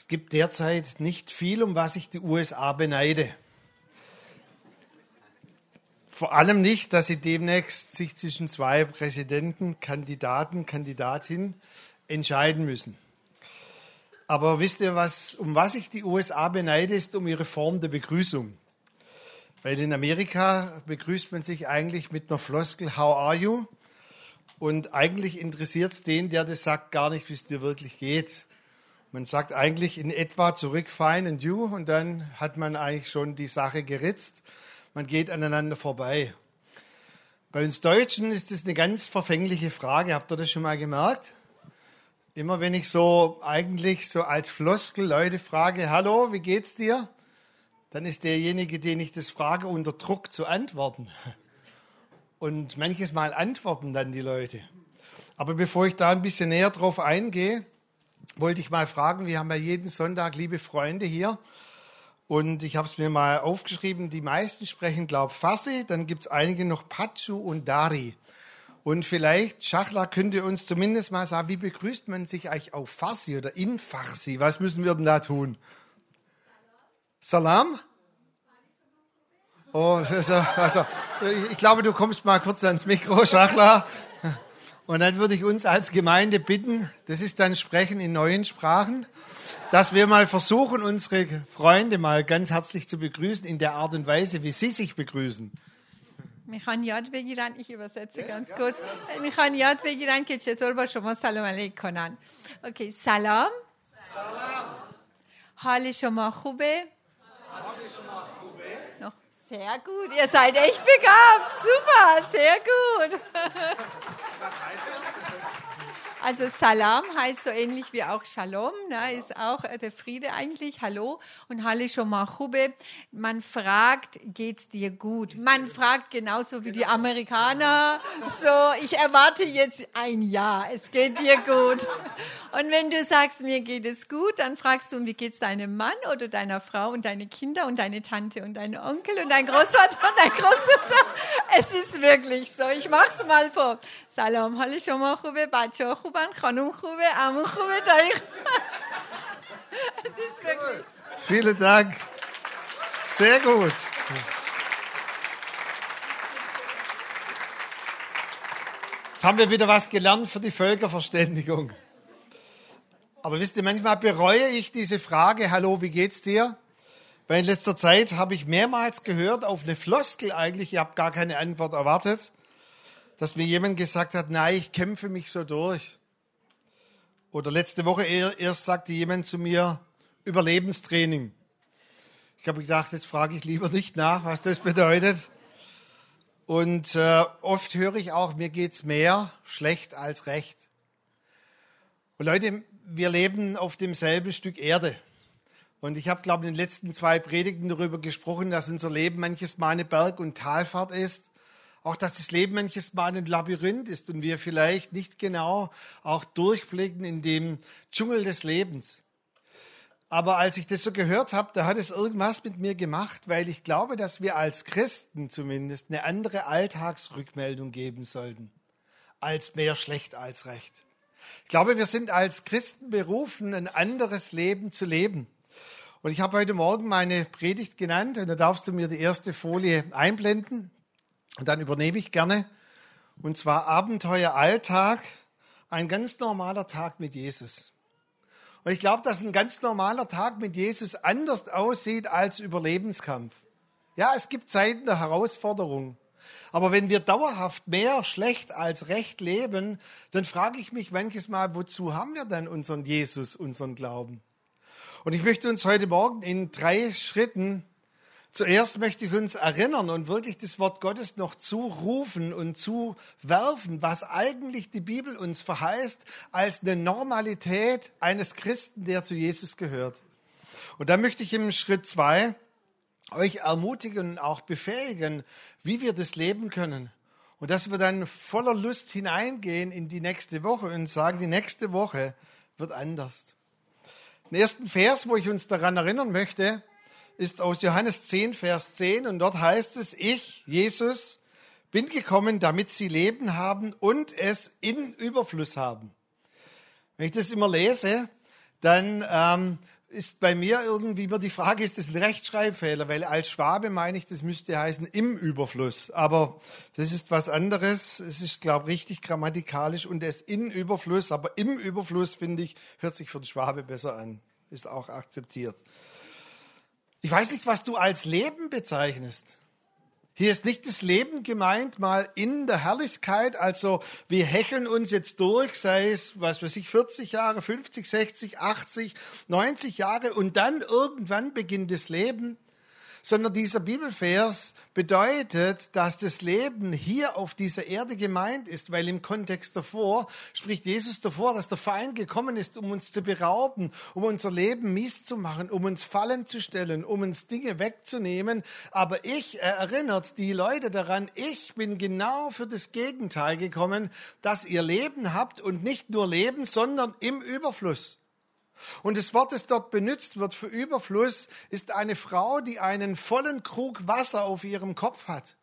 Es gibt derzeit nicht viel, um was ich die USA beneide. Vor allem nicht, dass sie demnächst sich zwischen zwei Präsidenten, Kandidaten, Kandidatin entscheiden müssen. Aber wisst ihr, was, um was ich die USA beneide, ist um ihre Form der Begrüßung. Weil in Amerika begrüßt man sich eigentlich mit einer Floskel, how are you? Und eigentlich interessiert es den, der das sagt, gar nicht, wie es dir wirklich geht. Man sagt eigentlich in etwa zurück, fine and you, und dann hat man eigentlich schon die Sache geritzt. Man geht aneinander vorbei. Bei uns Deutschen ist das eine ganz verfängliche Frage. Habt ihr das schon mal gemerkt? Immer wenn ich so eigentlich so als Floskel Leute frage, hallo, wie geht's dir? Dann ist derjenige, den ich das frage, unter Druck zu antworten. Und manches Mal antworten dann die Leute. Aber bevor ich da ein bisschen näher drauf eingehe, wollte ich mal fragen, wir haben ja jeden Sonntag liebe Freunde hier. Und ich habe es mir mal aufgeschrieben, die meisten sprechen, glaube ich, Farsi, dann gibt es einige noch Pachu und Dari. Und vielleicht, Schachla, könnte uns zumindest mal sagen, wie begrüßt man sich eigentlich auf Farsi oder in Farsi? Was müssen wir denn da tun? Salam? Oh, also, also, ich glaube, du kommst mal kurz ans Mikro, Schachla. Und dann würde ich uns als Gemeinde bitten, das ist dann Sprechen in neuen Sprachen, dass wir mal versuchen, unsere Freunde mal ganz herzlich zu begrüßen in der Art und Weise, wie sie sich begrüßen. میخوان یاد بگیرن ich übersetze ganz kurz میخوان یاد بگیرن که چطور با شما سلام علیک کنن اوکی سلام سلام حال شما خوبه حال شما خوبه noch sehr gut ihr seid echt begabt. Super sehr gut. Was heißt das also Salam heißt so ähnlich wie auch Shalom, ne, ist auch der Friede eigentlich, Hallo. Und Halle Shomachube, man fragt, geht's dir gut? Man fragt genauso wie die Amerikaner, so, ich erwarte jetzt ein Ja, es geht dir gut. Und wenn du sagst, mir geht es gut, dann fragst du, wie geht's deinem Mann oder deiner Frau und deine Kinder und deine Tante und dein Onkel und dein Großvater und dein Großmutter. Es ist wirklich so, ich mach's mal vor. Salam, Halle Shomachube, Bacho خوبن خانم خوبه عمو خوبه دایی Vielen Dank. Sehr gut. Jetzt haben wir wieder was gelernt für die Völkerverständigung. Aber wisst ihr, manchmal bereue ich diese Frage, hallo, wie geht's dir? Weil in letzter Zeit habe ich mehrmals gehört, auf eine Floskel eigentlich, ich habe gar keine Antwort erwartet, dass mir jemand gesagt hat, nein, ich kämpfe mich so durch. Oder letzte Woche erst sagte jemand zu mir, Überlebenstraining. Ich habe gedacht, jetzt frage ich lieber nicht nach, was das bedeutet. Und äh, oft höre ich auch, mir geht's mehr schlecht als recht. Und Leute, wir leben auf demselben Stück Erde. Und ich habe, glaube ich, in den letzten zwei Predigten darüber gesprochen, dass unser Leben manches Mal eine Berg- und Talfahrt ist. Auch dass das Leben manches Mal ein Labyrinth ist und wir vielleicht nicht genau auch durchblicken in dem Dschungel des Lebens. Aber als ich das so gehört habe, da hat es irgendwas mit mir gemacht, weil ich glaube, dass wir als Christen zumindest eine andere Alltagsrückmeldung geben sollten, als mehr schlecht als recht. Ich glaube, wir sind als Christen berufen, ein anderes Leben zu leben. Und ich habe heute Morgen meine Predigt genannt und da darfst du mir die erste Folie einblenden. Und dann übernehme ich gerne. Und zwar Abenteuer Alltag, ein ganz normaler Tag mit Jesus. Und ich glaube, dass ein ganz normaler Tag mit Jesus anders aussieht als Überlebenskampf. Ja, es gibt Zeiten der Herausforderung. Aber wenn wir dauerhaft mehr schlecht als recht leben, dann frage ich mich manches Mal, wozu haben wir dann unseren Jesus, unseren Glauben? Und ich möchte uns heute Morgen in drei Schritten Zuerst möchte ich uns erinnern und wirklich das Wort Gottes noch zurufen und zuwerfen, was eigentlich die Bibel uns verheißt als eine Normalität eines Christen, der zu Jesus gehört. Und da möchte ich im Schritt zwei euch ermutigen und auch befähigen, wie wir das leben können. Und dass wir dann voller Lust hineingehen in die nächste Woche und sagen, die nächste Woche wird anders. Den ersten Vers, wo ich uns daran erinnern möchte, ist aus Johannes 10, Vers 10 und dort heißt es, ich, Jesus, bin gekommen, damit sie Leben haben und es in Überfluss haben. Wenn ich das immer lese, dann ähm, ist bei mir irgendwie immer die Frage, ist das ein Rechtschreibfehler? Weil als Schwabe meine ich, das müsste heißen im Überfluss. Aber das ist was anderes. Es ist, glaube ich, richtig grammatikalisch und es in Überfluss. Aber im Überfluss, finde ich, hört sich für den Schwabe besser an. Ist auch akzeptiert. Ich weiß nicht, was du als Leben bezeichnest. Hier ist nicht das Leben gemeint, mal in der Herrlichkeit, also wir hecheln uns jetzt durch, sei es, was weiß ich, 40 Jahre, 50, 60, 80, 90 Jahre und dann irgendwann beginnt das Leben sondern dieser Bibelvers bedeutet, dass das Leben hier auf dieser Erde gemeint ist, weil im Kontext davor spricht Jesus davor, dass der Feind gekommen ist, um uns zu berauben, um unser Leben mies zu machen, um uns Fallen zu stellen, um uns Dinge wegzunehmen. Aber ich erinnert die Leute daran, ich bin genau für das Gegenteil gekommen, dass ihr Leben habt und nicht nur Leben, sondern im Überfluss. Und das Wort, das dort benutzt wird für Überfluss, ist eine Frau, die einen vollen Krug Wasser auf ihrem Kopf hat.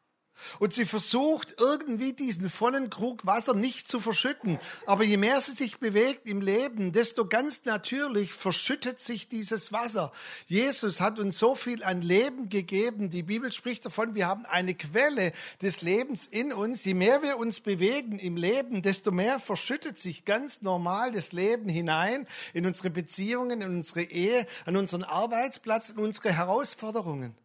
Und sie versucht irgendwie diesen vollen Krug Wasser nicht zu verschütten. Aber je mehr sie sich bewegt im Leben, desto ganz natürlich verschüttet sich dieses Wasser. Jesus hat uns so viel an Leben gegeben. Die Bibel spricht davon, wir haben eine Quelle des Lebens in uns. Je mehr wir uns bewegen im Leben, desto mehr verschüttet sich ganz normal das Leben hinein in unsere Beziehungen, in unsere Ehe, an unseren Arbeitsplatz, in unsere Herausforderungen.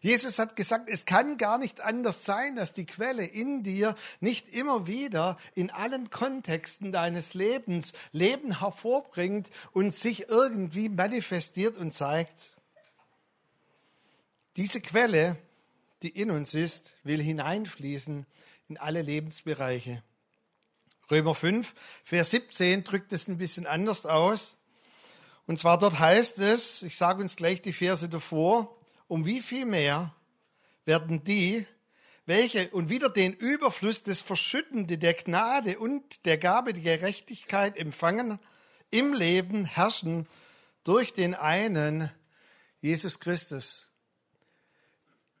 Jesus hat gesagt, es kann gar nicht anders sein, dass die Quelle in dir nicht immer wieder in allen Kontexten deines Lebens Leben hervorbringt und sich irgendwie manifestiert und zeigt. Diese Quelle, die in uns ist, will hineinfließen in alle Lebensbereiche. Römer 5, Vers 17 drückt es ein bisschen anders aus. Und zwar dort heißt es, ich sage uns gleich die Verse davor, um wie viel mehr werden die, welche und wieder den Überfluss des Verschüttende der Gnade und der Gabe der Gerechtigkeit empfangen, im Leben herrschen durch den einen Jesus Christus.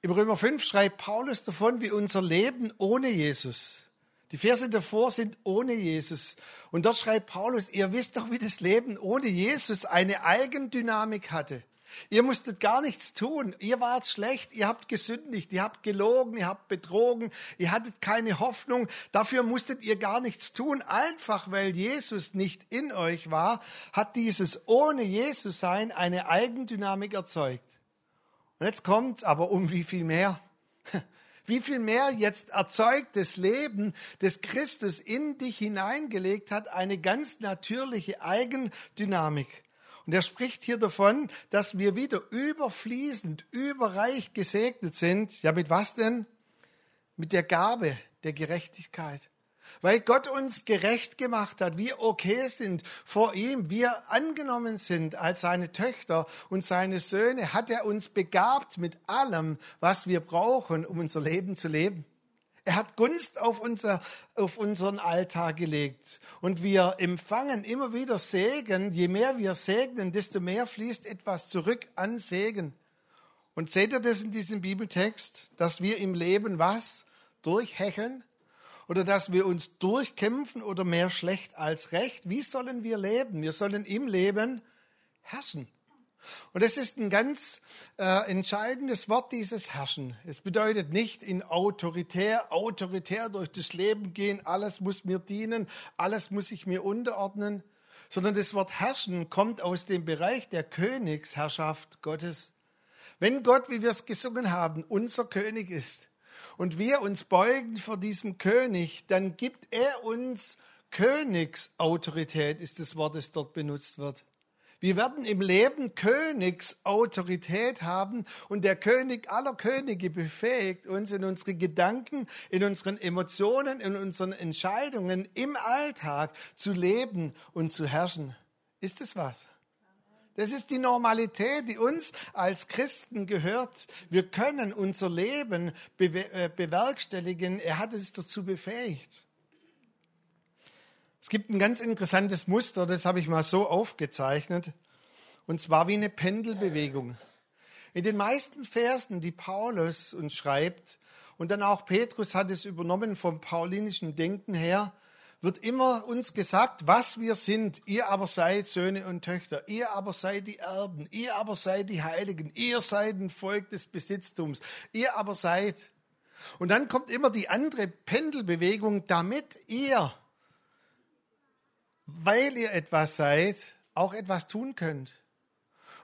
Im Römer 5 schreibt Paulus davon, wie unser Leben ohne Jesus. Die Verse davor sind ohne Jesus. Und dort schreibt Paulus, ihr wisst doch, wie das Leben ohne Jesus eine Eigendynamik hatte. Ihr musstet gar nichts tun. Ihr wart schlecht, ihr habt gesündigt, ihr habt gelogen, ihr habt betrogen, ihr hattet keine Hoffnung. Dafür musstet ihr gar nichts tun. Einfach weil Jesus nicht in euch war, hat dieses ohne Jesus sein eine Eigendynamik erzeugt. Und jetzt kommt aber um wie viel mehr? Wie viel mehr jetzt erzeugt das Leben, das Christus in dich hineingelegt hat, eine ganz natürliche Eigendynamik. Und er spricht hier davon, dass wir wieder überfließend, überreich gesegnet sind. Ja, mit was denn? Mit der Gabe der Gerechtigkeit. Weil Gott uns gerecht gemacht hat, wir okay sind vor ihm, wir angenommen sind als seine Töchter und seine Söhne, hat er uns begabt mit allem, was wir brauchen, um unser Leben zu leben. Er hat Gunst auf, unser, auf unseren Alltag gelegt. Und wir empfangen immer wieder Segen. Je mehr wir segnen, desto mehr fließt etwas zurück an Segen. Und seht ihr das in diesem Bibeltext, dass wir im Leben was? Durchhecheln? Oder dass wir uns durchkämpfen oder mehr schlecht als recht? Wie sollen wir leben? Wir sollen im Leben herrschen. Und es ist ein ganz äh, entscheidendes Wort, dieses Herrschen. Es bedeutet nicht in autoritär, autoritär durch das Leben gehen, alles muss mir dienen, alles muss ich mir unterordnen, sondern das Wort Herrschen kommt aus dem Bereich der Königsherrschaft Gottes. Wenn Gott, wie wir es gesungen haben, unser König ist und wir uns beugen vor diesem König, dann gibt er uns Königsautorität, ist das Wort, das dort benutzt wird. Wir werden im Leben Königsautorität haben und der König aller Könige befähigt uns in unsere Gedanken, in unseren Emotionen, in unseren Entscheidungen im Alltag zu leben und zu herrschen. Ist es was? Das ist die Normalität, die uns als Christen gehört. Wir können unser Leben äh, bewerkstelligen. Er hat uns dazu befähigt. Es gibt ein ganz interessantes Muster, das habe ich mal so aufgezeichnet, und zwar wie eine Pendelbewegung. In den meisten Versen, die Paulus uns schreibt, und dann auch Petrus hat es übernommen vom paulinischen Denken her, wird immer uns gesagt, was wir sind. Ihr aber seid Söhne und Töchter. Ihr aber seid die Erben. Ihr aber seid die Heiligen. Ihr seid ein Volk des Besitztums. Ihr aber seid. Und dann kommt immer die andere Pendelbewegung, damit ihr, weil ihr etwas seid, auch etwas tun könnt.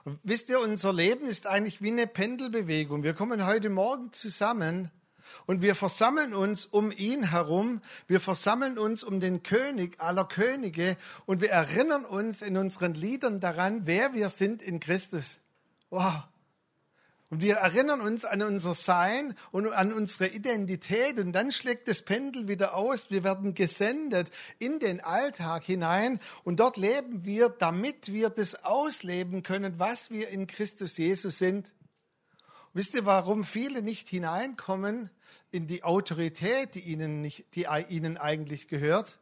Und wisst ihr, unser Leben ist eigentlich wie eine Pendelbewegung. Wir kommen heute Morgen zusammen und wir versammeln uns um ihn herum, wir versammeln uns um den König aller Könige und wir erinnern uns in unseren Liedern daran, wer wir sind in Christus. Wow. Und wir erinnern uns an unser Sein und an unsere Identität und dann schlägt das Pendel wieder aus. Wir werden gesendet in den Alltag hinein und dort leben wir, damit wir das ausleben können, was wir in Christus Jesus sind. Wisst ihr, warum viele nicht hineinkommen in die Autorität, die ihnen, nicht, die ihnen eigentlich gehört?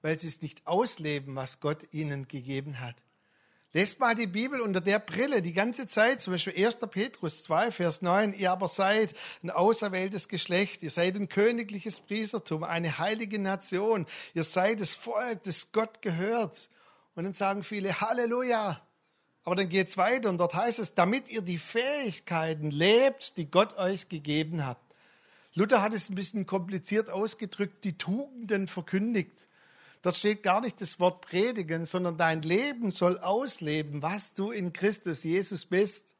Weil sie es nicht ausleben, was Gott ihnen gegeben hat. Lest mal die Bibel unter der Brille die ganze Zeit, zum Beispiel 1. Petrus 2, Vers 9. Ihr aber seid ein auserwähltes Geschlecht, ihr seid ein königliches Priestertum, eine heilige Nation, ihr seid das Volk, das Gott gehört. Und dann sagen viele Halleluja. Aber dann geht es weiter und dort heißt es, damit ihr die Fähigkeiten lebt, die Gott euch gegeben hat. Luther hat es ein bisschen kompliziert ausgedrückt, die Tugenden verkündigt. Dort steht gar nicht das Wort predigen, sondern dein Leben soll ausleben, was du in Christus Jesus bist.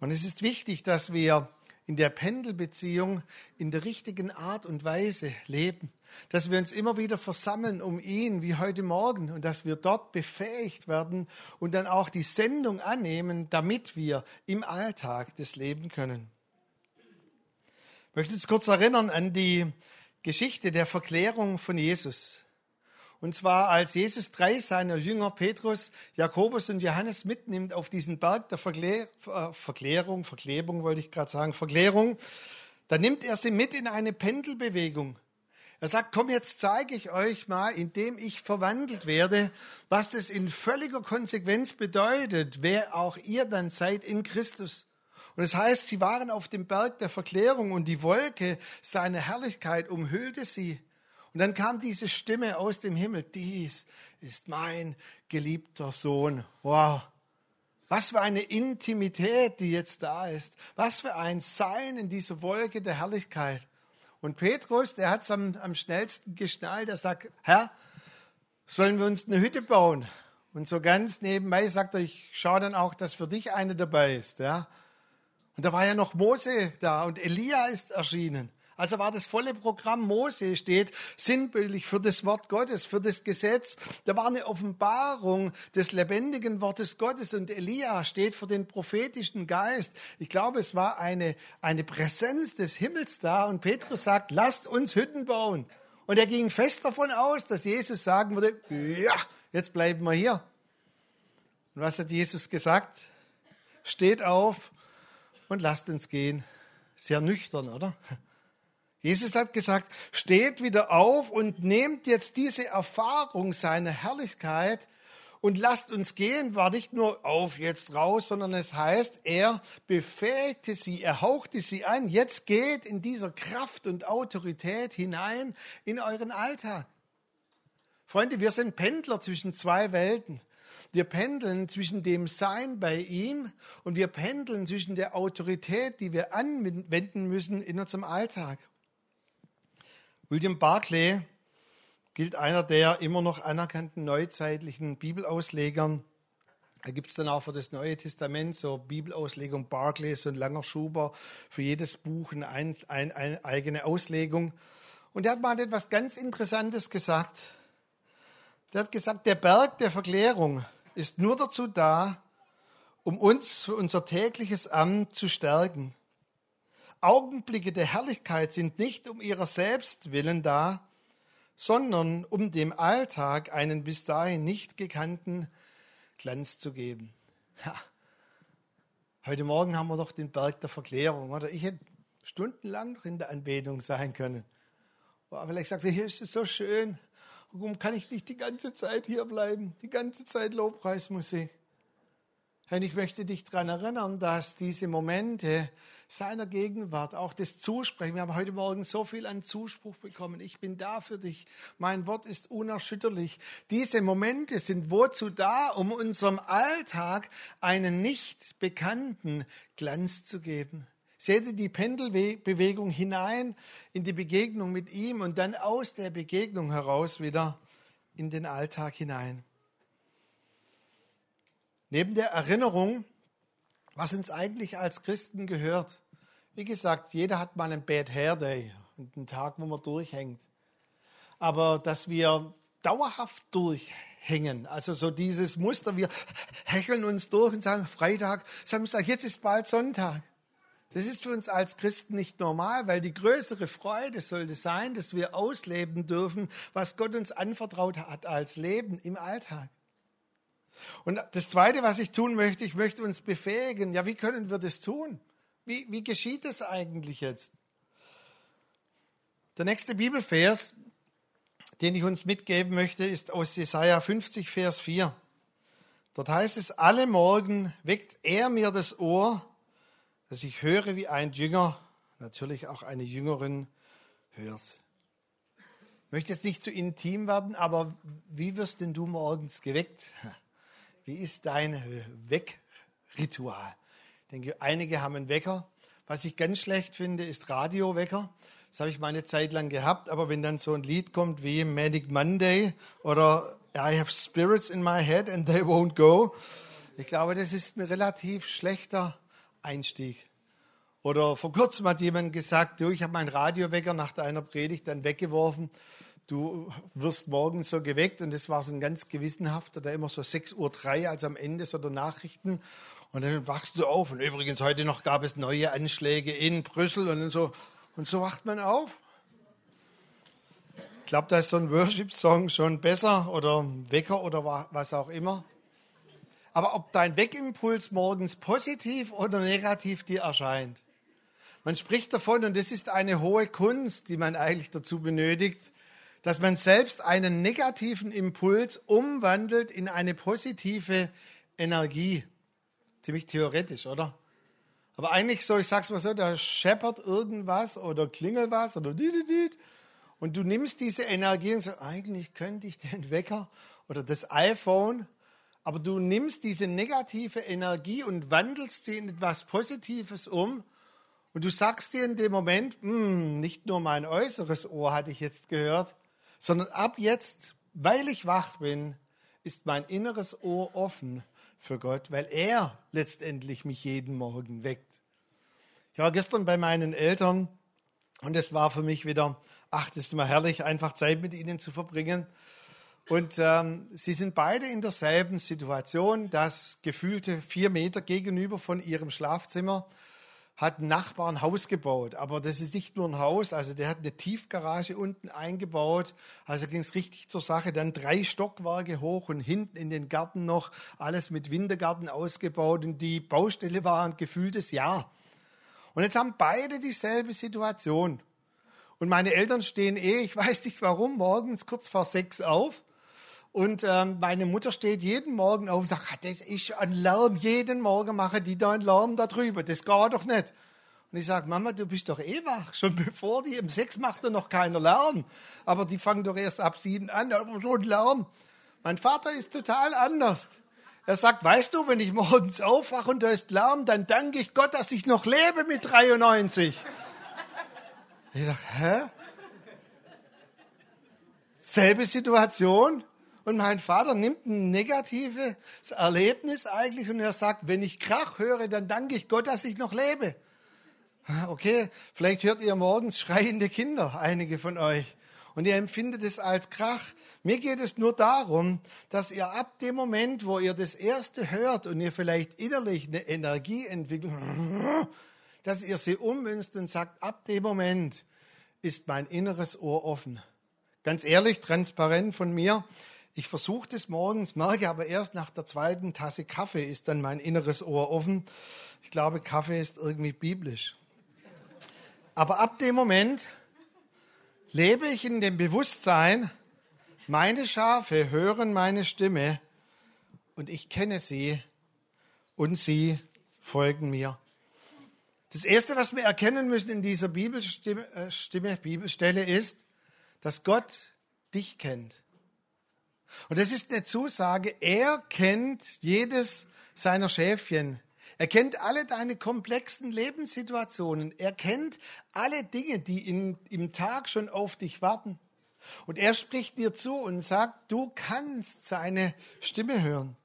Und es ist wichtig, dass wir in der Pendelbeziehung in der richtigen Art und Weise leben, dass wir uns immer wieder versammeln um ihn, wie heute Morgen, und dass wir dort befähigt werden und dann auch die Sendung annehmen, damit wir im Alltag das leben können. Ich möchte uns kurz erinnern an die Geschichte der Verklärung von Jesus. Und zwar als Jesus drei seiner Jünger, Petrus, Jakobus und Johannes, mitnimmt auf diesen Berg der Verklär, äh, Verklärung, Verklebung wollte ich gerade sagen, Verklärung, dann nimmt er sie mit in eine Pendelbewegung. Er sagt, komm, jetzt zeige ich euch mal, indem ich verwandelt werde, was das in völliger Konsequenz bedeutet, wer auch ihr dann seid in Christus. Und es das heißt, sie waren auf dem Berg der Verklärung und die Wolke seiner Herrlichkeit umhüllte sie. Und dann kam diese Stimme aus dem Himmel, dies ist mein geliebter Sohn. Wow. Was für eine Intimität, die jetzt da ist. Was für ein Sein in dieser Wolke der Herrlichkeit. Und Petrus, der hat es am, am schnellsten geschnallt. Er sagt, Herr, sollen wir uns eine Hütte bauen? Und so ganz nebenbei sagt er, ich schaue dann auch, dass für dich eine dabei ist. Ja? Und da war ja noch Mose da und Elia ist erschienen. Also war das volle Programm Mose steht sinnbildlich für das Wort Gottes, für das Gesetz. Da war eine Offenbarung des lebendigen Wortes Gottes und Elia steht für den prophetischen Geist. Ich glaube, es war eine, eine Präsenz des Himmels da und Petrus sagt, lasst uns Hütten bauen. Und er ging fest davon aus, dass Jesus sagen würde, ja, jetzt bleiben wir hier. Und was hat Jesus gesagt? Steht auf, und lasst uns gehen. Sehr nüchtern, oder? Jesus hat gesagt, steht wieder auf und nehmt jetzt diese Erfahrung seiner Herrlichkeit und lasst uns gehen, war nicht nur auf jetzt raus, sondern es heißt, er befähigte sie, er hauchte sie ein, jetzt geht in dieser Kraft und Autorität hinein in euren Alltag. Freunde, wir sind Pendler zwischen zwei Welten. Wir pendeln zwischen dem Sein bei ihm und wir pendeln zwischen der Autorität, die wir anwenden müssen in unserem Alltag. William Barclay gilt einer der immer noch anerkannten neuzeitlichen Bibelauslegern. Da gibt es dann auch für das Neue Testament so Bibelauslegung Barclay, so ein langer Schuber, für jedes Buch eine, ein, eine eigene Auslegung. Und er hat mal etwas ganz Interessantes gesagt. Der hat gesagt, der Berg der Verklärung ist nur dazu da, um uns für unser tägliches Amt zu stärken. Augenblicke der Herrlichkeit sind nicht um ihrer selbst willen da, sondern um dem Alltag einen bis dahin nicht gekannten Glanz zu geben. Ja. Heute Morgen haben wir doch den Berg der Verklärung, oder? Ich hätte stundenlang noch in der Anbetung sein können. Aber vielleicht sagt ihr, hier ist es so schön. Warum kann ich nicht die ganze Zeit hier bleiben? Die ganze Zeit Lobpreismusik. Herr, ich möchte dich daran erinnern, dass diese Momente seiner Gegenwart, auch das Zusprechen, wir haben heute Morgen so viel an Zuspruch bekommen, ich bin da für dich, mein Wort ist unerschütterlich. Diese Momente sind wozu da, um unserem Alltag einen nicht bekannten Glanz zu geben. Seht ihr die Pendelbewegung hinein in die Begegnung mit ihm und dann aus der Begegnung heraus wieder in den Alltag hinein. Neben der Erinnerung, was uns eigentlich als Christen gehört. Wie gesagt, jeder hat mal einen Bad Hair Day und einen Tag, wo man durchhängt. Aber dass wir dauerhaft durchhängen, also so dieses Muster, wir hecheln uns durch und sagen Freitag, Samstag, jetzt ist bald Sonntag. Das ist für uns als Christen nicht normal, weil die größere Freude sollte sein, dass wir ausleben dürfen, was Gott uns anvertraut hat als Leben im Alltag. Und das Zweite, was ich tun möchte, ich möchte uns befähigen. Ja, wie können wir das tun? Wie, wie geschieht das eigentlich jetzt? Der nächste Bibelvers, den ich uns mitgeben möchte, ist aus Jesaja 50, Vers 4. Dort heißt es, alle Morgen weckt er mir das Ohr, dass ich höre, wie ein Jünger, natürlich auch eine Jüngerin, hört. Ich möchte jetzt nicht zu intim werden, aber wie wirst denn du morgens geweckt? Wie ist dein Weckritual? Ich denke, einige haben einen Wecker. Was ich ganz schlecht finde, ist Radiowecker. Das habe ich mal eine Zeit lang gehabt, aber wenn dann so ein Lied kommt wie Manic Monday oder I have spirits in my head and they won't go, ich glaube, das ist ein relativ schlechter Einstieg. Oder vor kurzem hat jemand gesagt, du, ich habe meinen Radiowecker nach deiner Predigt dann weggeworfen du wirst morgen so geweckt und das war so ein ganz gewissenhafter, der immer so 6.03 Uhr, also am Ende so der Nachrichten und dann wachst du auf und übrigens heute noch gab es neue Anschläge in Brüssel und so und so wacht man auf. Ich glaube, da ist so ein Worship-Song schon besser oder Wecker oder was auch immer. Aber ob dein Weckimpuls morgens positiv oder negativ dir erscheint, man spricht davon, und das ist eine hohe Kunst, die man eigentlich dazu benötigt, dass man selbst einen negativen Impuls umwandelt in eine positive Energie. Ziemlich theoretisch, oder? Aber eigentlich so, ich sag's mal so, da scheppert irgendwas oder klingelt was oder und du nimmst diese Energie und sagst, eigentlich könnte ich den Wecker oder das iPhone, aber du nimmst diese negative Energie und wandelst sie in etwas Positives um und du sagst dir in dem Moment, hm, nicht nur mein äußeres Ohr hatte ich jetzt gehört, sondern ab jetzt, weil ich wach bin, ist mein inneres Ohr offen für Gott, weil er letztendlich mich jeden Morgen weckt. Ich war gestern bei meinen Eltern und es war für mich wieder, ach, das ist immer herrlich, einfach Zeit mit ihnen zu verbringen. Und ähm, sie sind beide in derselben Situation, dass gefühlte vier Meter gegenüber von ihrem Schlafzimmer hat ein Nachbar ein Haus gebaut. Aber das ist nicht nur ein Haus, also der hat eine Tiefgarage unten eingebaut. Also ging es richtig zur Sache. Dann drei Stockwerke hoch und hinten in den Garten noch alles mit Wintergarten ausgebaut. Und die Baustelle war ein gefühltes Jahr. Und jetzt haben beide dieselbe Situation. Und meine Eltern stehen eh, ich weiß nicht warum, morgens kurz vor sechs auf und ähm, meine Mutter steht jeden Morgen auf und sagt, ah, das ist ein Lärm. Jeden Morgen machen die da einen Lärm da drüber. Das geht doch nicht. Und ich sage, Mama, du bist doch eh wach. Schon bevor die im Sex macht, noch keiner Lärm. Aber die fangen doch erst ab sieben an, aber so ein Lärm. Mein Vater ist total anders. Er sagt, weißt du, wenn ich morgens aufwache und da ist Lärm, dann danke ich Gott, dass ich noch lebe mit 93. Ich sage, hä? Selbe Situation. Und mein Vater nimmt ein negatives Erlebnis eigentlich und er sagt, wenn ich Krach höre, dann danke ich Gott, dass ich noch lebe. Okay, vielleicht hört ihr morgens schreiende Kinder, einige von euch, und ihr empfindet es als Krach. Mir geht es nur darum, dass ihr ab dem Moment, wo ihr das erste hört und ihr vielleicht innerlich eine Energie entwickelt, dass ihr sie ummünzt und sagt, ab dem Moment ist mein inneres Ohr offen. Ganz ehrlich, transparent von mir. Ich versuche das morgens, merke aber erst nach der zweiten Tasse Kaffee ist dann mein inneres Ohr offen. Ich glaube, Kaffee ist irgendwie biblisch. Aber ab dem Moment lebe ich in dem Bewusstsein, meine Schafe hören meine Stimme und ich kenne sie und sie folgen mir. Das Erste, was wir erkennen müssen in dieser Bibelstimme, äh, Stimme, Bibelstelle ist, dass Gott dich kennt. Und das ist eine Zusage, er kennt jedes seiner Schäfchen. Er kennt alle deine komplexen Lebenssituationen. Er kennt alle Dinge, die in, im Tag schon auf dich warten. Und er spricht dir zu und sagt, du kannst seine Stimme hören.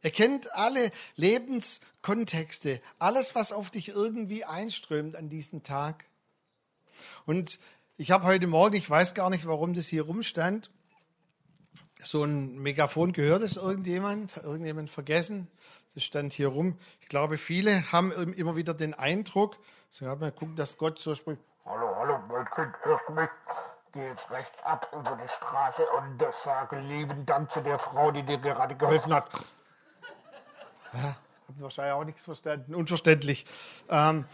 Er kennt alle Lebenskontexte, alles, was auf dich irgendwie einströmt an diesem Tag. Und ich habe heute Morgen, ich weiß gar nicht, warum das hier rumstand, so ein Megafon gehört es irgendjemand, irgendjemand vergessen. Das stand hier rum. Ich glaube, viele haben immer wieder den Eindruck, so haben wir gucken, dass Gott so spricht. Hallo, hallo, mein Kind, hörst du mich? Geh jetzt rechts ab über die Straße und sage lieben Dank zu der Frau, die dir gerade geholfen hat. Ja, haben wahrscheinlich auch nichts verstanden. Unverständlich. Ähm,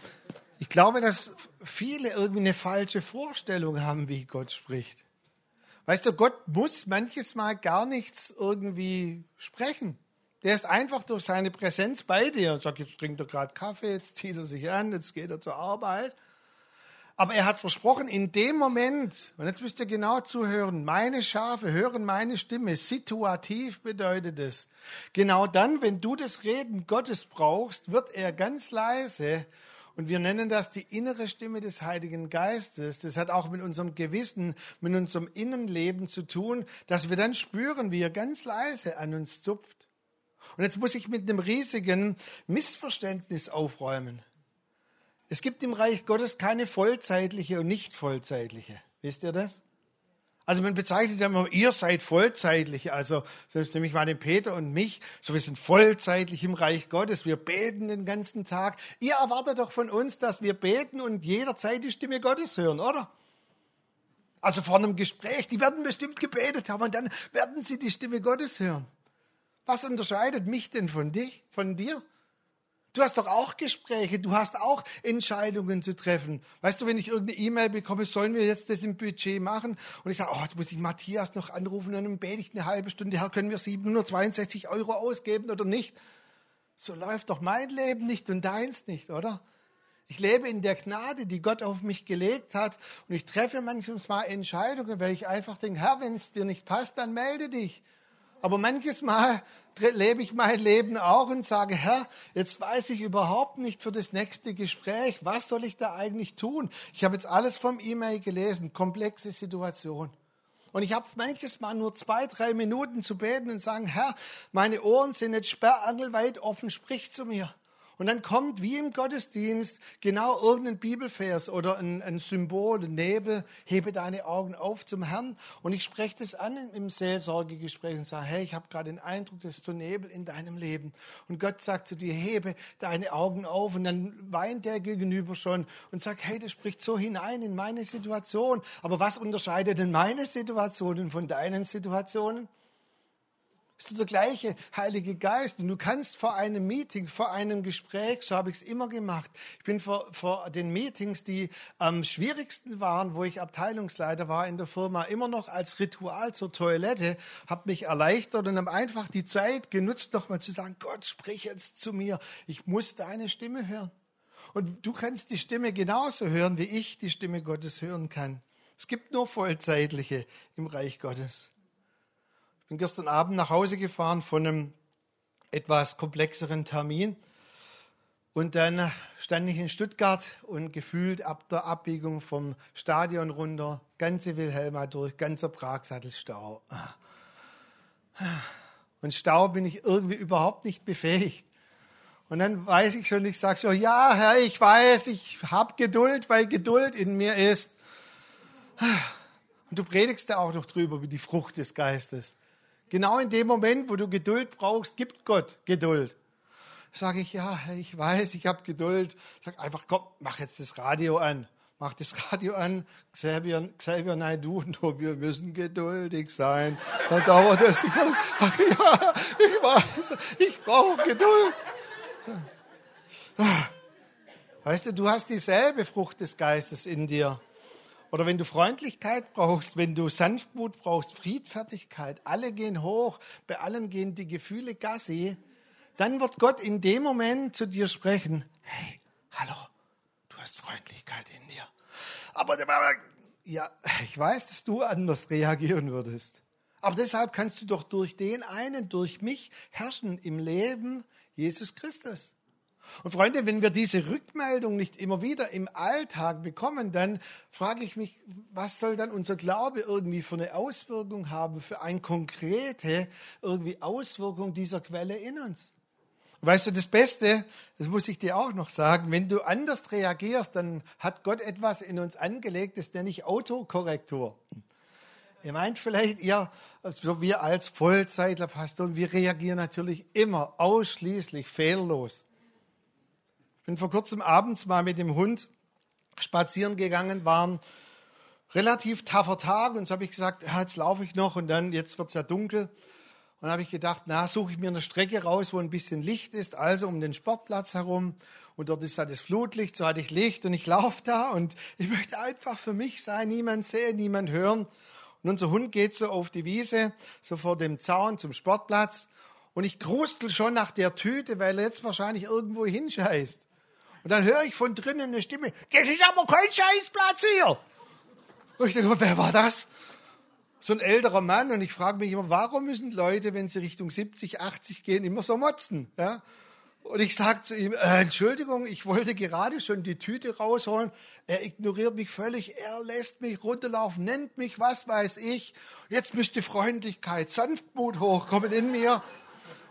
ich glaube, dass viele irgendwie eine falsche Vorstellung haben, wie Gott spricht. Weißt du, Gott muss manches Mal gar nichts irgendwie sprechen. Der ist einfach durch seine Präsenz bei dir und sagt, jetzt trinkt er gerade Kaffee, jetzt zieht er sich an, jetzt geht er zur Arbeit. Aber er hat versprochen, in dem Moment, und jetzt müsst ihr genau zuhören, meine Schafe hören meine Stimme, situativ bedeutet es. Genau dann, wenn du das Reden Gottes brauchst, wird er ganz leise und wir nennen das die innere Stimme des Heiligen Geistes. Das hat auch mit unserem Gewissen, mit unserem Innenleben zu tun, dass wir dann spüren, wie er ganz leise an uns zupft. Und jetzt muss ich mit einem riesigen Missverständnis aufräumen. Es gibt im Reich Gottes keine vollzeitliche und nicht vollzeitliche. Wisst ihr das? Also man bezeichnet ja immer, ihr seid vollzeitlich. Also selbst nämlich mal den Peter und mich, so wir sind vollzeitlich im Reich Gottes. Wir beten den ganzen Tag. Ihr erwartet doch von uns, dass wir beten und jederzeit die Stimme Gottes hören, oder? Also vor einem Gespräch, die werden bestimmt gebetet haben und dann werden sie die Stimme Gottes hören. Was unterscheidet mich denn von dich, von dir? Du hast doch auch Gespräche, du hast auch Entscheidungen zu treffen. Weißt du, wenn ich irgendeine E-Mail bekomme, sollen wir jetzt das im Budget machen? Und ich sage, oh, jetzt muss ich Matthias noch anrufen, und dann bete ich eine halbe Stunde, Herr, können wir 762 Euro ausgeben oder nicht? So läuft doch mein Leben nicht und deins nicht, oder? Ich lebe in der Gnade, die Gott auf mich gelegt hat. Und ich treffe manchmal Entscheidungen, weil ich einfach denke, Herr, wenn es dir nicht passt, dann melde dich. Aber manches Mal lebe ich mein Leben auch und sage, Herr, jetzt weiß ich überhaupt nicht für das nächste Gespräch, was soll ich da eigentlich tun? Ich habe jetzt alles vom E-Mail gelesen, komplexe Situation. Und ich habe manches Mal nur zwei, drei Minuten zu beten und sagen, Herr, meine Ohren sind jetzt sperrangelweit offen, sprich zu mir. Und dann kommt wie im Gottesdienst genau irgendein Bibelvers oder ein, ein Symbol, ein Nebel, hebe deine Augen auf zum Herrn. Und ich spreche das an im Seelsorgegespräch und sage, hey, ich habe gerade den Eindruck, das ist so Nebel in deinem Leben. Und Gott sagt zu dir, hebe deine Augen auf. Und dann weint der gegenüber schon und sagt, hey, das spricht so hinein in meine Situation. Aber was unterscheidet denn meine Situationen von deinen Situationen? Ist der gleiche Heilige Geist. Und du kannst vor einem Meeting, vor einem Gespräch, so habe ich es immer gemacht. Ich bin vor, vor den Meetings, die am schwierigsten waren, wo ich Abteilungsleiter war in der Firma, immer noch als Ritual zur Toilette, habe mich erleichtert und habe einfach die Zeit genutzt, nochmal zu sagen, Gott, sprich jetzt zu mir. Ich muss deine Stimme hören. Und du kannst die Stimme genauso hören, wie ich die Stimme Gottes hören kann. Es gibt nur Vollzeitliche im Reich Gottes. Ich bin gestern Abend nach Hause gefahren von einem etwas komplexeren Termin. Und dann stand ich in Stuttgart und gefühlt ab der Abbiegung vom Stadion runter, ganze Wilhelma durch, ganzer Pragsattel Stau. Und Stau bin ich irgendwie überhaupt nicht befähigt. Und dann weiß ich schon, ich sage so, ja, Herr, ich weiß, ich habe Geduld, weil Geduld in mir ist. Und du predigst da auch noch drüber, wie die Frucht des Geistes. Genau in dem Moment, wo du Geduld brauchst, gibt Gott Geduld. Sage ich, ja, ich weiß, ich habe Geduld. Sag einfach, komm, mach jetzt das Radio an. Mach das Radio an. Xavier, Xavier nein, du, nur wir müssen geduldig sein. Dann dauert das nicht. Ach ja, ich weiß, ich brauche Geduld. Weißt du, du hast dieselbe Frucht des Geistes in dir. Oder wenn du Freundlichkeit brauchst, wenn du Sanftmut brauchst, Friedfertigkeit, alle gehen hoch, bei allen gehen die Gefühle Gassi, dann wird Gott in dem Moment zu dir sprechen, hey, hallo, du hast Freundlichkeit in dir. Aber ja, ich weiß, dass du anders reagieren würdest. Aber deshalb kannst du doch durch den einen, durch mich herrschen im Leben Jesus Christus. Und Freunde, wenn wir diese Rückmeldung nicht immer wieder im Alltag bekommen, dann frage ich mich, was soll dann unser Glaube irgendwie für eine Auswirkung haben, für eine konkrete irgendwie Auswirkung dieser Quelle in uns? Weißt du, das Beste, das muss ich dir auch noch sagen, wenn du anders reagierst, dann hat Gott etwas in uns angelegt, das nenne ich Autokorrektur. Ihr meint vielleicht, ihr, also wir als Vollzeitlerpastoren, wir reagieren natürlich immer ausschließlich fehlerlos. Bin vor kurzem abends mal mit dem Hund spazieren gegangen, waren relativ taffer Tag und so habe ich gesagt, ja, jetzt laufe ich noch und dann, jetzt wird es ja dunkel. Und habe ich gedacht, na, suche ich mir eine Strecke raus, wo ein bisschen Licht ist, also um den Sportplatz herum. Und dort ist halt das Flutlicht, so hatte ich Licht und ich laufe da und ich möchte einfach für mich sein, niemand sehen, niemand hören. Und unser Hund geht so auf die Wiese, so vor dem Zaun zum Sportplatz. Und ich krustel schon nach der Tüte, weil er jetzt wahrscheinlich irgendwo hinscheißt. Und dann höre ich von drinnen eine Stimme, das ist aber kein Scheißplatz hier. Und ich denke, wer war das? so ein älterer Mann und ich frage mich immer, warum müssen Leute, wenn sie Richtung 70, 80 gehen, immer so motzen? Ja? Und ich sage zu ihm, äh, Entschuldigung, ich wollte gerade schon die Tüte rausholen. Er ignoriert mich völlig, er lässt mich runterlaufen, nennt mich, was weiß ich. Jetzt müsste Freundlichkeit, Sanftmut hochkommen in mir.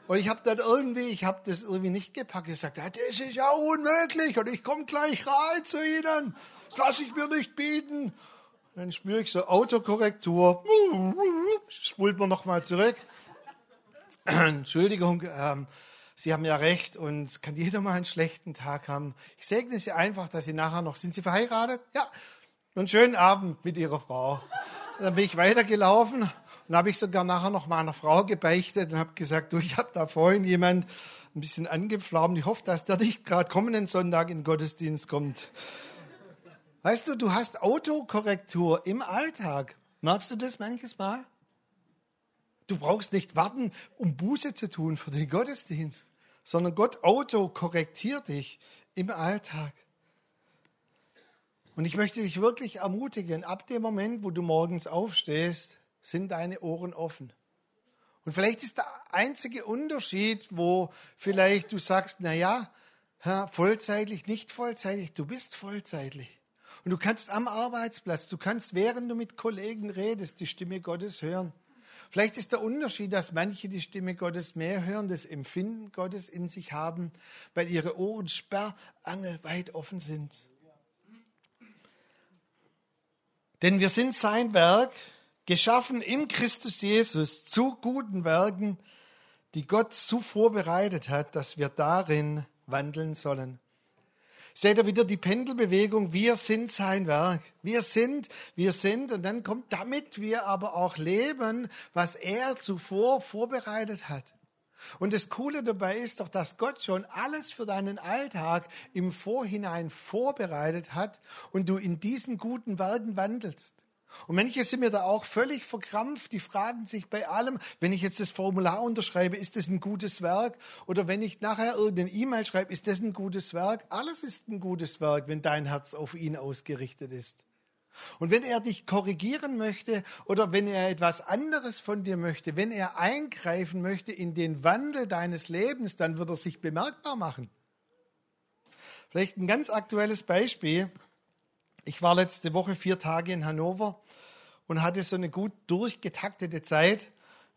Und ich habe dann irgendwie, ich habe das irgendwie nicht gepackt. Ich sagte, das ist ja unmöglich und ich komme gleich rein zu Ihnen. Das lasse ich mir nicht bieten. Dann spüre ich so Autokorrektur. Spult man nochmal zurück. Entschuldigung, ähm, Sie haben ja recht und kann jeder mal einen schlechten Tag haben. Ich segne Sie einfach, dass Sie nachher noch, sind Sie verheiratet? Ja. Einen schönen Abend mit Ihrer Frau. Und dann bin ich weitergelaufen und habe ich sogar nachher noch meiner Frau gebeichtet und habe gesagt, du, ich habe da vorhin jemand ein bisschen angepflaumt. Ich hoffe, dass der nicht gerade kommenden Sonntag in den Gottesdienst kommt. Weißt du, du hast Autokorrektur im Alltag. Merkst du das manches Mal? Du brauchst nicht warten, um Buße zu tun für den Gottesdienst, sondern Gott autokorrektiert dich im Alltag. Und ich möchte dich wirklich ermutigen, ab dem Moment, wo du morgens aufstehst, sind deine Ohren offen. Und vielleicht ist der einzige Unterschied, wo vielleicht du sagst, na ja, vollzeitlich, nicht vollzeitlich, du bist vollzeitlich. Und du kannst am Arbeitsplatz, du kannst, während du mit Kollegen redest, die Stimme Gottes hören. Vielleicht ist der Unterschied, dass manche die Stimme Gottes mehr hören, das Empfinden Gottes in sich haben, weil ihre Ohren sperrangelweit offen sind. Denn wir sind sein Werk, geschaffen in Christus Jesus zu guten Werken, die Gott so vorbereitet hat, dass wir darin wandeln sollen. Seht ihr wieder die Pendelbewegung? Wir sind sein Werk. Wir sind, wir sind. Und dann kommt, damit wir aber auch leben, was er zuvor vorbereitet hat. Und das Coole dabei ist doch, dass Gott schon alles für deinen Alltag im Vorhinein vorbereitet hat und du in diesen guten Werken wandelst. Und manche sind mir da auch völlig verkrampft, die fragen sich bei allem, wenn ich jetzt das Formular unterschreibe, ist das ein gutes Werk? Oder wenn ich nachher irgendeine E-Mail schreibe, ist das ein gutes Werk? Alles ist ein gutes Werk, wenn dein Herz auf ihn ausgerichtet ist. Und wenn er dich korrigieren möchte oder wenn er etwas anderes von dir möchte, wenn er eingreifen möchte in den Wandel deines Lebens, dann wird er sich bemerkbar machen. Vielleicht ein ganz aktuelles Beispiel. Ich war letzte Woche vier Tage in Hannover und hatte so eine gut durchgetaktete Zeit.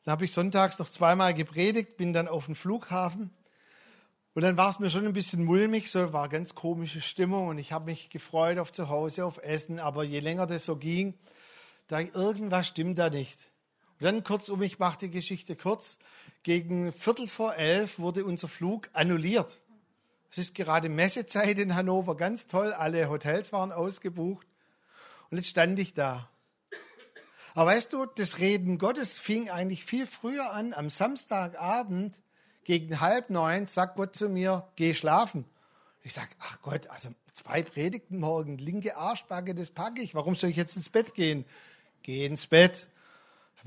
Dann habe ich sonntags noch zweimal gepredigt, bin dann auf den Flughafen und dann war es mir schon ein bisschen mulmig, so war ganz komische Stimmung und ich habe mich gefreut auf zu Hause, auf Essen, aber je länger das so ging, da irgendwas stimmt da nicht. Und dann kurzum, ich mache die Geschichte kurz, gegen Viertel vor elf wurde unser Flug annulliert. Es ist gerade Messezeit in Hannover, ganz toll, alle Hotels waren ausgebucht. Und jetzt stand ich da aber weißt du, das Reden Gottes fing eigentlich viel früher an. Am Samstagabend gegen halb neun sagt Gott zu mir, geh schlafen. Ich sage, ach Gott, also zwei Predigten morgen, linke Arschbacke, das packe ich. Warum soll ich jetzt ins Bett gehen? Geh ins Bett.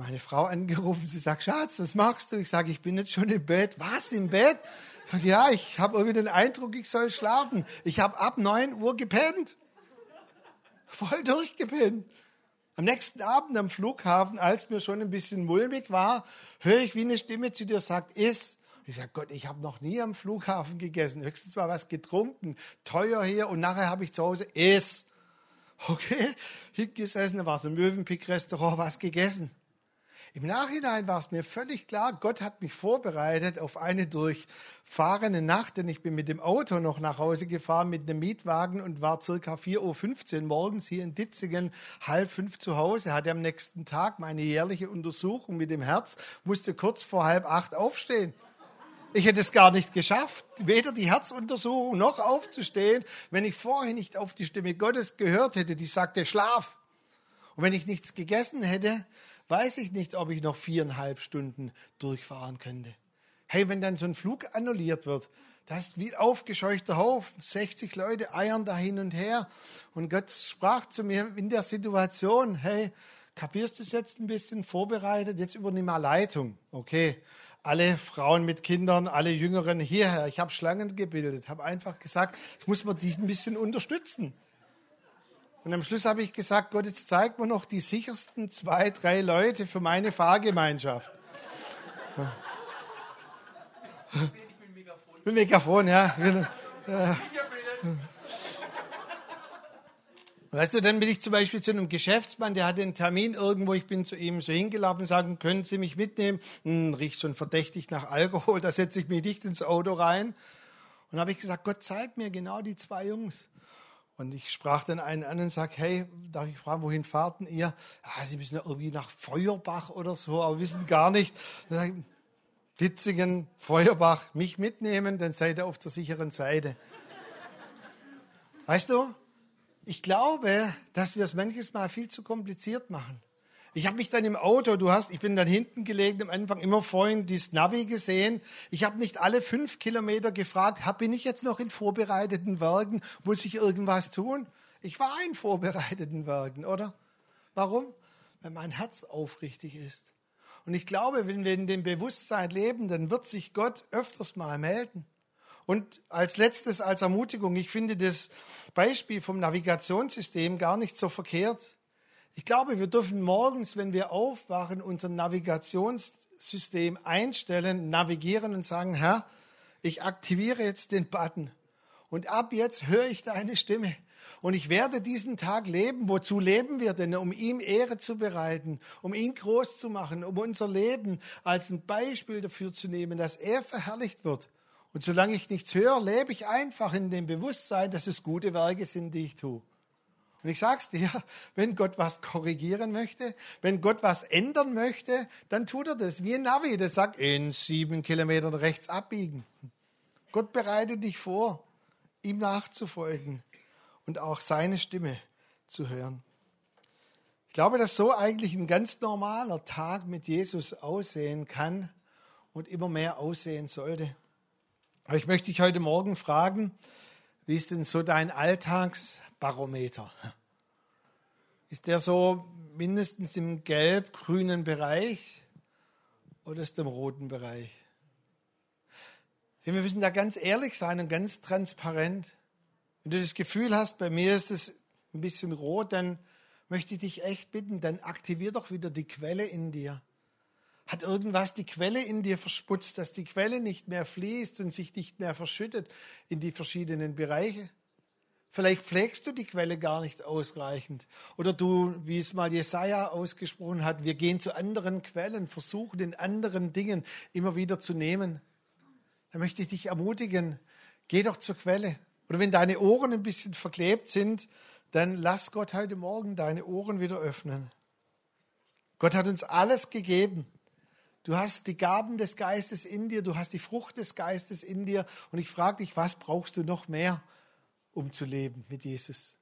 Meine Frau angerufen. Sie sagt, Schatz, was machst du? Ich sage, ich bin jetzt schon im Bett. Was, im Bett? Ich sage, ja, ich habe irgendwie den Eindruck, ich soll schlafen. Ich habe ab 9 Uhr gepennt. Voll durchgepennt. Am nächsten Abend am Flughafen, als mir schon ein bisschen mulmig war, höre ich, wie eine Stimme zu dir sagt, iss. Ich sage, Gott, ich habe noch nie am Flughafen gegessen, höchstens mal was getrunken, teuer hier und nachher habe ich zu Hause, iss. Okay, hingesessen, da war so ein Möwenpick-Restaurant, was gegessen. Im Nachhinein war es mir völlig klar, Gott hat mich vorbereitet auf eine durchfahrene Nacht, denn ich bin mit dem Auto noch nach Hause gefahren mit einem Mietwagen und war circa 4.15 Uhr morgens hier in Ditzingen, halb fünf zu Hause, hatte am nächsten Tag meine jährliche Untersuchung mit dem Herz, musste kurz vor halb acht aufstehen. Ich hätte es gar nicht geschafft, weder die Herzuntersuchung noch aufzustehen, wenn ich vorher nicht auf die Stimme Gottes gehört hätte, die sagte, schlaf. Und wenn ich nichts gegessen hätte, weiß ich nicht, ob ich noch viereinhalb Stunden durchfahren könnte. Hey, wenn dann so ein Flug annulliert wird, das ist wie ein aufgescheuchter Haufen, 60 Leute eiern da hin und her. Und Gott sprach zu mir in der Situation, hey, kapierst du es jetzt ein bisschen vorbereitet? Jetzt übernimm mal Leitung. Okay, alle Frauen mit Kindern, alle Jüngeren hierher. Ich habe Schlangen gebildet, habe einfach gesagt, jetzt muss man die ein bisschen unterstützen. Und am Schluss habe ich gesagt, Gott, jetzt zeig mir noch die sichersten zwei, drei Leute für meine Fahrgemeinschaft. Mit Megafon. Mit Megafon, ja. Weißt du, dann bin ich zum Beispiel zu einem Geschäftsmann, der hatte einen Termin irgendwo, ich bin zu ihm so hingelaufen und sagen, können Sie mich mitnehmen? Hm, riecht schon verdächtig nach Alkohol, da setze ich mich nicht ins Auto rein. Und habe ich gesagt, Gott, zeig mir genau die zwei Jungs. Und ich sprach dann einen an und sage, hey, darf ich fragen, wohin fahrten ihr? Ja, Sie müssen ja irgendwie nach Feuerbach oder so, aber wissen gar nicht. Dann ich, Ditzingen, Feuerbach, mich mitnehmen, dann seid ihr auf der sicheren Seite. Weißt du, ich glaube, dass wir es manches Mal viel zu kompliziert machen. Ich habe mich dann im Auto, du hast, ich bin dann hinten gelegen, am Anfang immer vorhin dieses Navi gesehen. Ich habe nicht alle fünf Kilometer gefragt, hab, bin ich jetzt noch in vorbereiteten Werken? Muss ich irgendwas tun? Ich war in vorbereiteten Werken, oder? Warum? Weil mein Herz aufrichtig ist. Und ich glaube, wenn wir in dem Bewusstsein leben, dann wird sich Gott öfters mal melden. Und als letztes, als Ermutigung, ich finde das Beispiel vom Navigationssystem gar nicht so verkehrt. Ich glaube, wir dürfen morgens, wenn wir aufwachen, unser Navigationssystem einstellen, navigieren und sagen, Herr, ich aktiviere jetzt den Button und ab jetzt höre ich deine Stimme. Und ich werde diesen Tag leben. Wozu leben wir denn? Um ihm Ehre zu bereiten, um ihn groß zu machen, um unser Leben als ein Beispiel dafür zu nehmen, dass er verherrlicht wird. Und solange ich nichts höre, lebe ich einfach in dem Bewusstsein, dass es gute Werke sind, die ich tue. Und ich sag's dir, wenn Gott was korrigieren möchte, wenn Gott was ändern möchte, dann tut er das. Wie ein Navi, der sagt, in sieben Kilometern rechts abbiegen. Gott bereitet dich vor, ihm nachzufolgen und auch seine Stimme zu hören. Ich glaube, dass so eigentlich ein ganz normaler Tag mit Jesus aussehen kann und immer mehr aussehen sollte. Aber ich möchte dich heute Morgen fragen, wie ist denn so dein Alltagsbarometer? Ist der so mindestens im gelb-grünen Bereich oder ist er im roten Bereich? Wir müssen da ganz ehrlich sein und ganz transparent. Wenn du das Gefühl hast, bei mir ist es ein bisschen rot, dann möchte ich dich echt bitten, dann aktivier doch wieder die Quelle in dir. Hat irgendwas die Quelle in dir versputzt, dass die Quelle nicht mehr fließt und sich nicht mehr verschüttet in die verschiedenen Bereiche? Vielleicht pflegst du die Quelle gar nicht ausreichend. Oder du, wie es mal Jesaja ausgesprochen hat, wir gehen zu anderen Quellen, versuchen in anderen Dingen immer wieder zu nehmen. Da möchte ich dich ermutigen, geh doch zur Quelle. Oder wenn deine Ohren ein bisschen verklebt sind, dann lass Gott heute Morgen deine Ohren wieder öffnen. Gott hat uns alles gegeben. Du hast die Gaben des Geistes in dir, du hast die Frucht des Geistes in dir. Und ich frage dich, was brauchst du noch mehr, um zu leben mit Jesus?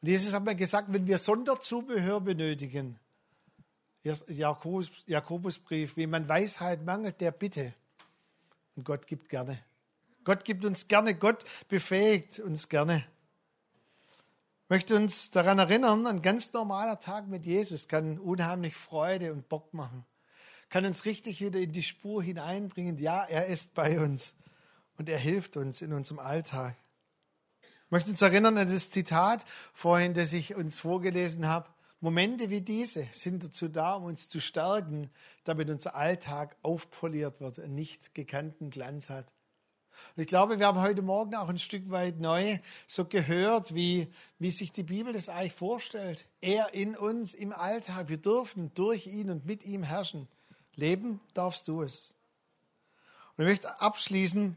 Und Jesus hat mir gesagt, wenn wir Sonderzubehör benötigen, Jakobus, Jakobusbrief, wie man Weisheit mangelt, der bitte. Und Gott gibt gerne. Gott gibt uns gerne, Gott befähigt uns gerne. Ich möchte uns daran erinnern, ein ganz normaler Tag mit Jesus kann unheimlich Freude und Bock machen, kann uns richtig wieder in die Spur hineinbringen. Ja, er ist bei uns und er hilft uns in unserem Alltag. Ich möchte uns erinnern an das Zitat vorhin, das ich uns vorgelesen habe. Momente wie diese sind dazu da, um uns zu stärken, damit unser Alltag aufpoliert wird, einen nicht gekannten Glanz hat. Und ich glaube, wir haben heute Morgen auch ein Stück weit neu so gehört, wie, wie sich die Bibel das eigentlich vorstellt. Er in uns im Alltag. Wir dürfen durch ihn und mit ihm herrschen. Leben darfst du es. Und ich möchte abschließen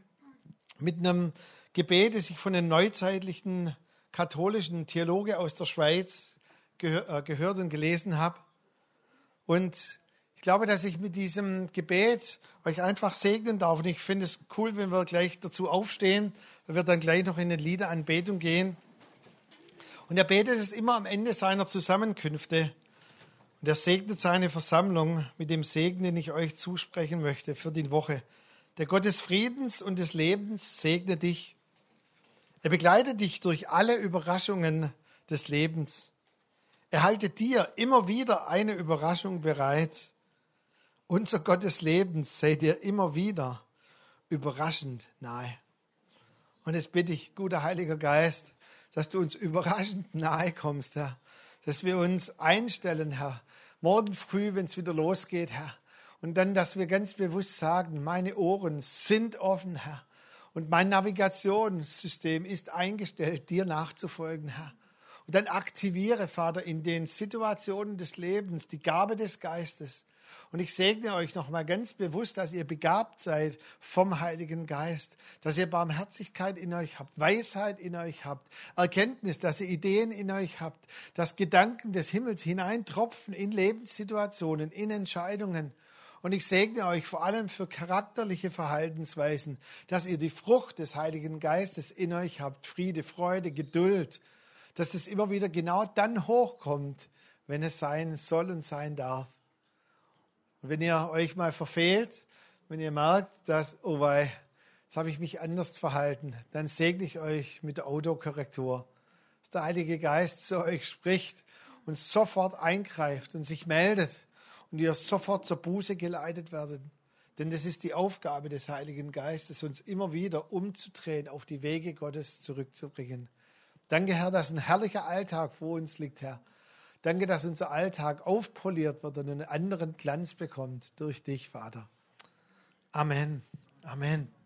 mit einem Gebet, das ich von einem neuzeitlichen katholischen Theologe aus der Schweiz äh, gehört und gelesen habe. Und ich glaube, dass ich mit diesem Gebet euch einfach segnen darf. Und ich finde es cool, wenn wir gleich dazu aufstehen, weil wir dann gleich noch in eine Liederanbetung gehen. Und er betet es immer am Ende seiner Zusammenkünfte. Und er segnet seine Versammlung mit dem Segen, den ich euch zusprechen möchte für die Woche. Der Gott des Friedens und des Lebens segne dich. Er begleitet dich durch alle Überraschungen des Lebens. Er halte dir immer wieder eine Überraschung bereit. Unser Gott des Lebens sei dir immer wieder überraschend nahe. Und jetzt bitte ich, guter Heiliger Geist, dass du uns überraschend nahe kommst, Herr. Dass wir uns einstellen, Herr. Morgen früh, wenn es wieder losgeht, Herr. Und dann, dass wir ganz bewusst sagen, meine Ohren sind offen, Herr. Und mein Navigationssystem ist eingestellt, dir nachzufolgen, Herr. Und dann aktiviere, Vater, in den Situationen des Lebens die Gabe des Geistes. Und ich segne euch nochmal ganz bewusst, dass ihr begabt seid vom Heiligen Geist, dass ihr Barmherzigkeit in euch habt, Weisheit in euch habt, Erkenntnis, dass ihr Ideen in euch habt, dass Gedanken des Himmels hineintropfen in Lebenssituationen, in Entscheidungen. Und ich segne euch vor allem für charakterliche Verhaltensweisen, dass ihr die Frucht des Heiligen Geistes in euch habt, Friede, Freude, Geduld, dass es immer wieder genau dann hochkommt, wenn es sein soll und sein darf. Und wenn ihr euch mal verfehlt, wenn ihr merkt, dass, oh wei, jetzt habe ich mich anders verhalten, dann segne ich euch mit der Autokorrektur, dass der Heilige Geist zu euch spricht und sofort eingreift und sich meldet und ihr sofort zur Buße geleitet werdet. Denn das ist die Aufgabe des Heiligen Geistes, uns immer wieder umzudrehen, auf die Wege Gottes zurückzubringen. Danke, Herr, dass ein herrlicher Alltag vor uns liegt, Herr. Danke, dass unser Alltag aufpoliert wird und einen anderen Glanz bekommt durch dich, Vater. Amen. Amen.